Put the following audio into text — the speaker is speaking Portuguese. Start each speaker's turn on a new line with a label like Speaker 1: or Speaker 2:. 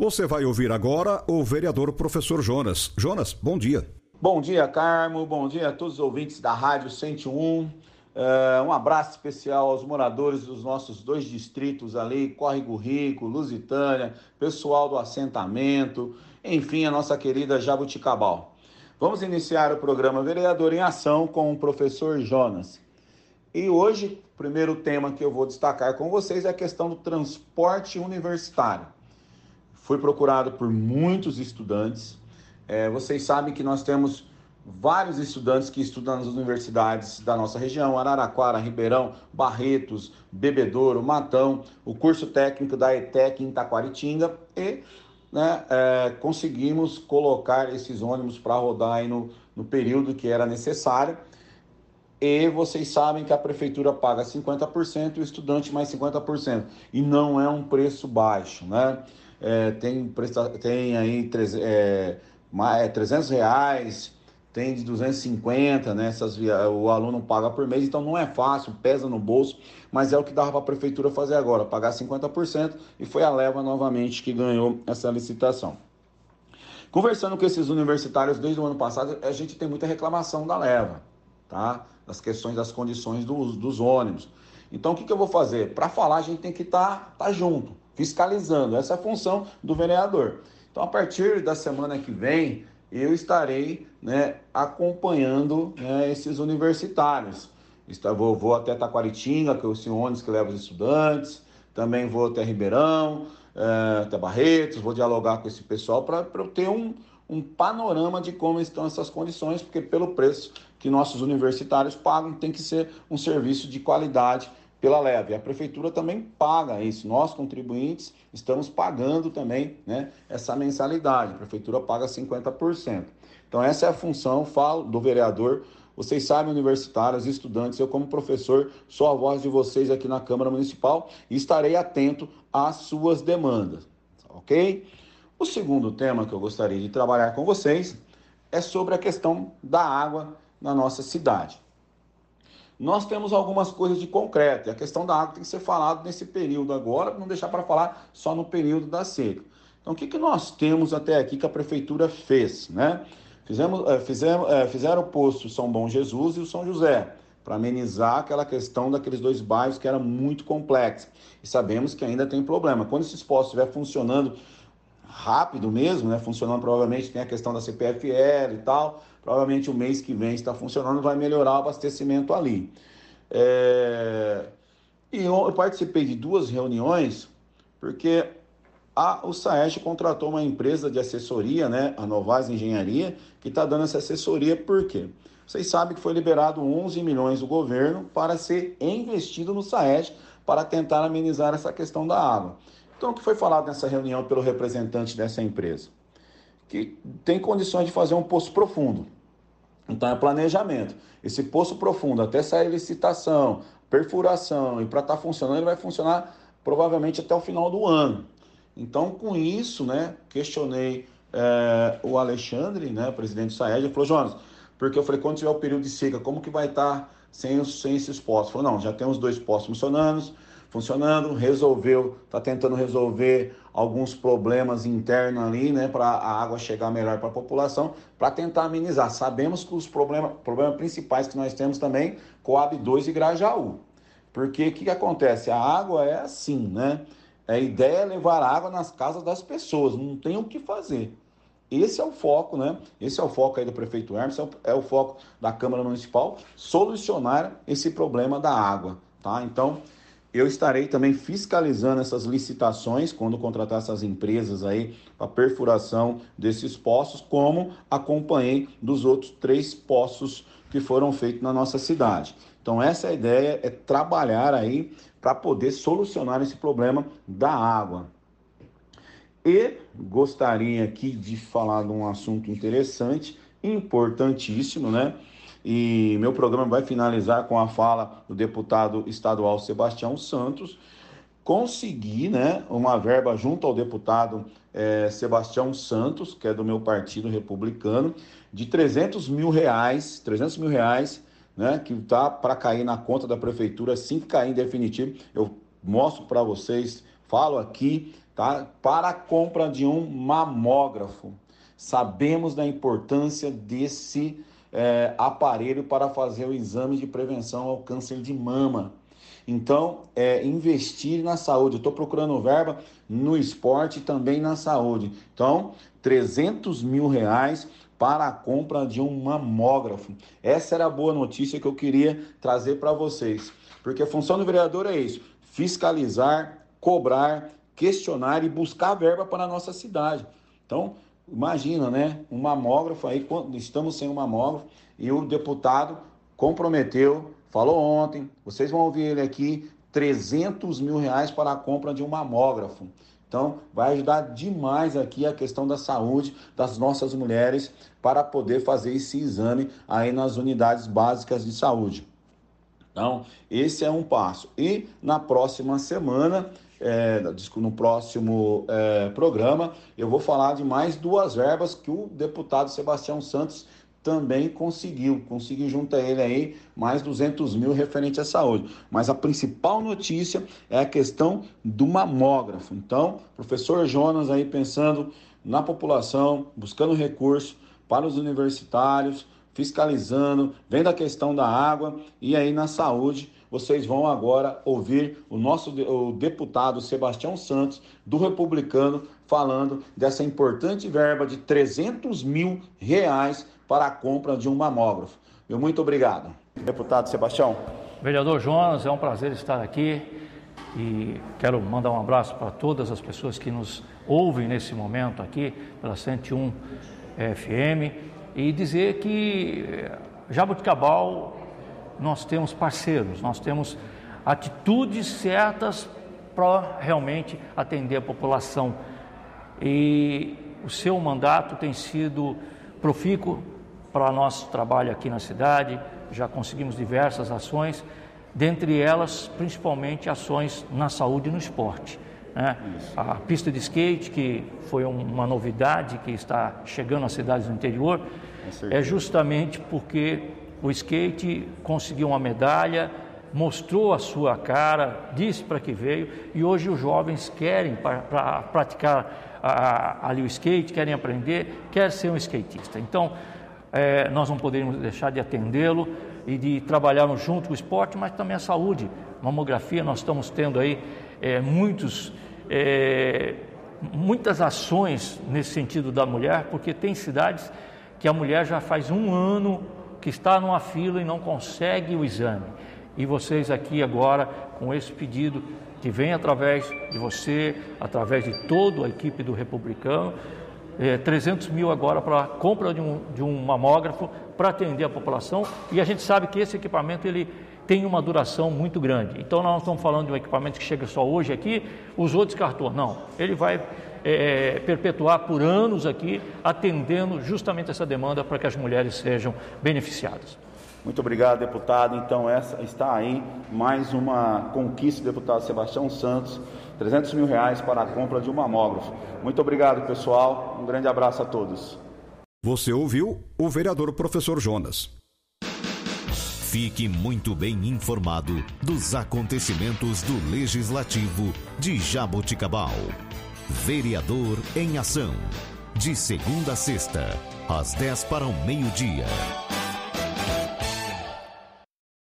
Speaker 1: Você vai ouvir agora o vereador professor Jonas. Jonas, bom dia.
Speaker 2: Bom dia, Carmo. Bom dia a todos os ouvintes da Rádio 101. Uh, um abraço especial aos moradores dos nossos dois distritos ali, Córrego Rico, Lusitânia, pessoal do assentamento, enfim, a nossa querida Jabuticabal. Vamos iniciar o programa Vereador em Ação com o professor Jonas. E hoje, o primeiro tema que eu vou destacar com vocês é a questão do transporte universitário. Foi procurado por muitos estudantes. É, vocês sabem que nós temos vários estudantes que estudam nas universidades da nossa região, Araraquara, Ribeirão, Barretos, Bebedouro, Matão, o curso técnico da ETEC em Taquaritinga e né, é, conseguimos colocar esses ônibus para rodar no, no período que era necessário. E vocês sabem que a prefeitura paga 50% e o estudante mais 50%. E não é um preço baixo, né? É, tem, tem aí é, mais, 300 é, reais, tem de 250, né? Essas o aluno paga por mês, então não é fácil, pesa no bolso, mas é o que dava para a prefeitura fazer agora, pagar 50% e foi a leva novamente que ganhou essa licitação. Conversando com esses universitários desde o ano passado, a gente tem muita reclamação da leva, tá? Das questões das condições dos, dos ônibus. Então o que, que eu vou fazer? Para falar, a gente tem que estar tá, tá junto fiscalizando. Essa é a função do vereador. Então, a partir da semana que vem, eu estarei né, acompanhando né, esses universitários. Vou, vou até Taquaritinga, que é o ônibus que leva os estudantes, também vou até Ribeirão, é, até Barretos, vou dialogar com esse pessoal para ter um, um panorama de como estão essas condições, porque pelo preço que nossos universitários pagam, tem que ser um serviço de qualidade pela leve. A prefeitura também paga isso. Nós, contribuintes, estamos pagando também né, essa mensalidade. A prefeitura paga 50%. Então, essa é a função, falo do vereador. Vocês sabem, universitários, estudantes, eu, como professor, sou a voz de vocês aqui na Câmara Municipal e estarei atento às suas demandas. Ok? O segundo tema que eu gostaria de trabalhar com vocês é sobre a questão da água na nossa cidade nós temos algumas coisas de concreto. E a questão da água tem que ser falado nesse período agora, não deixar para falar só no período da seca. Então, o que, que nós temos até aqui que a prefeitura fez? Né? Fizemos, é, fizemos, é, fizeram o posto São Bom Jesus e o São José, para amenizar aquela questão daqueles dois bairros que era muito complexa. E sabemos que ainda tem problema. Quando esses postos estiver funcionando rápido mesmo, né? Funcionando provavelmente tem a questão da CPFL e tal. Provavelmente o mês que vem está funcionando, vai melhorar o abastecimento ali. É... E eu participei de duas reuniões, porque a, o SAESH contratou uma empresa de assessoria, né? A Novais Engenharia, que está dando essa assessoria, por quê? Vocês sabem que foi liberado 11 milhões do governo para ser investido no SAESH para tentar amenizar essa questão da água. Então, o que foi falado nessa reunião pelo representante dessa empresa? Que tem condições de fazer um poço profundo. Então, é planejamento. Esse poço profundo, até sair licitação, perfuração, e para estar tá funcionando, ele vai funcionar provavelmente até o final do ano. Então, com isso, né, questionei é, o Alexandre, né, presidente do SAED, ele falou, Jonas, porque eu falei, quando tiver o período de seca, como que vai estar tá sem, sem esses postos? Falou, não, já temos dois postos funcionando, funcionando, resolveu, está tentando resolver alguns problemas internos ali, né, para a água chegar melhor para a população, para tentar amenizar. Sabemos que os problemas, problemas principais que nós temos também, Coab 2 e Grajaú. Porque o que, que acontece? A água é assim, né? A ideia é levar água nas casas das pessoas, não tem o que fazer. Esse é o foco, né? Esse é o foco aí do prefeito Hermes, é o foco da Câmara Municipal, solucionar esse problema da água, tá? Então, eu estarei também fiscalizando essas licitações quando contratar essas empresas aí para perfuração desses poços, como acompanhei dos outros três poços que foram feitos na nossa cidade. Então essa é ideia é trabalhar aí para poder solucionar esse problema da água. E gostaria aqui de falar de um assunto interessante, importantíssimo, né? E meu programa vai finalizar com a fala do deputado estadual Sebastião Santos. Consegui né, uma verba junto ao deputado é, Sebastião Santos, que é do meu partido republicano, de 300 mil reais, 300 mil reais, né, que tá para cair na conta da prefeitura, assim que cair em definitivo, eu mostro para vocês, falo aqui, tá, para a compra de um mamógrafo. Sabemos da importância desse é, aparelho para fazer o exame de prevenção ao câncer de mama. Então, é, investir na saúde. Estou procurando verba no esporte e também na saúde. Então, 300 mil reais para a compra de um mamógrafo. Essa era a boa notícia que eu queria trazer para vocês. Porque a função do vereador é isso: fiscalizar, cobrar, questionar e buscar verba para a nossa cidade. Então, Imagina, né? Um mamógrafo aí, estamos sem um mamógrafo e o deputado comprometeu, falou ontem, vocês vão ouvir ele aqui, 300 mil reais para a compra de um mamógrafo. Então, vai ajudar demais aqui a questão da saúde das nossas mulheres para poder fazer esse exame aí nas unidades básicas de saúde. Então, esse é um passo. E na próxima semana é, no próximo é, programa, eu vou falar de mais duas verbas que o deputado Sebastião Santos também conseguiu, conseguiu junto a ele aí mais 200 mil referente à saúde. Mas a principal notícia é a questão do mamógrafo. Então, professor Jonas aí pensando na população, buscando recurso para os universitários, fiscalizando, vendo a questão da água e aí na saúde vocês vão agora ouvir o nosso o deputado Sebastião Santos, do Republicano, falando dessa importante verba de 300 mil reais para a compra de um mamógrafo. Meu muito obrigado. Deputado Sebastião.
Speaker 3: Vereador Jonas, é um prazer estar aqui e quero mandar um abraço para todas as pessoas que nos ouvem nesse momento aqui pela 101 FM e dizer que eh, Jabuticabal nós temos parceiros, nós temos atitudes certas para realmente atender a população. E o seu mandato tem sido profícuo para nosso trabalho aqui na cidade, já conseguimos diversas ações, dentre elas, principalmente ações na saúde e no esporte. Né? A pista de skate, que foi uma novidade que está chegando às cidades do interior, é justamente porque o skate conseguiu uma medalha, mostrou a sua cara, disse para que veio e hoje os jovens querem para praticar a, ali o skate, querem aprender, querem ser um skatista. Então, é, nós não poderíamos deixar de atendê-lo e de trabalharmos junto com o esporte, mas também a saúde. Mamografia, nós estamos tendo aí é, muitos, é, muitas ações nesse sentido da mulher, porque tem cidades que a mulher já faz um ano que está numa fila e não consegue o exame. E vocês aqui agora, com esse pedido que vem através de você, através de toda a equipe do Republicano, é, 300 mil agora para a compra de um, de um mamógrafo para atender a população. E a gente sabe que esse equipamento ele tem uma duração muito grande. Então nós não estamos falando de um equipamento que chega só hoje aqui, usou, descartou. Não, ele vai é, perpetuar por anos aqui, atendendo justamente essa demanda para que as mulheres sejam beneficiadas.
Speaker 2: Muito obrigado, deputado. Então, essa está aí mais uma conquista do deputado Sebastião Santos, 300 mil reais para a compra de um mamógrafo. Muito obrigado, pessoal. Um grande abraço a todos.
Speaker 1: Você ouviu o vereador professor Jonas.
Speaker 4: Fique muito bem informado dos acontecimentos do Legislativo de Jaboticabal. Vereador em Ação. De segunda a sexta, às 10 para o meio-dia.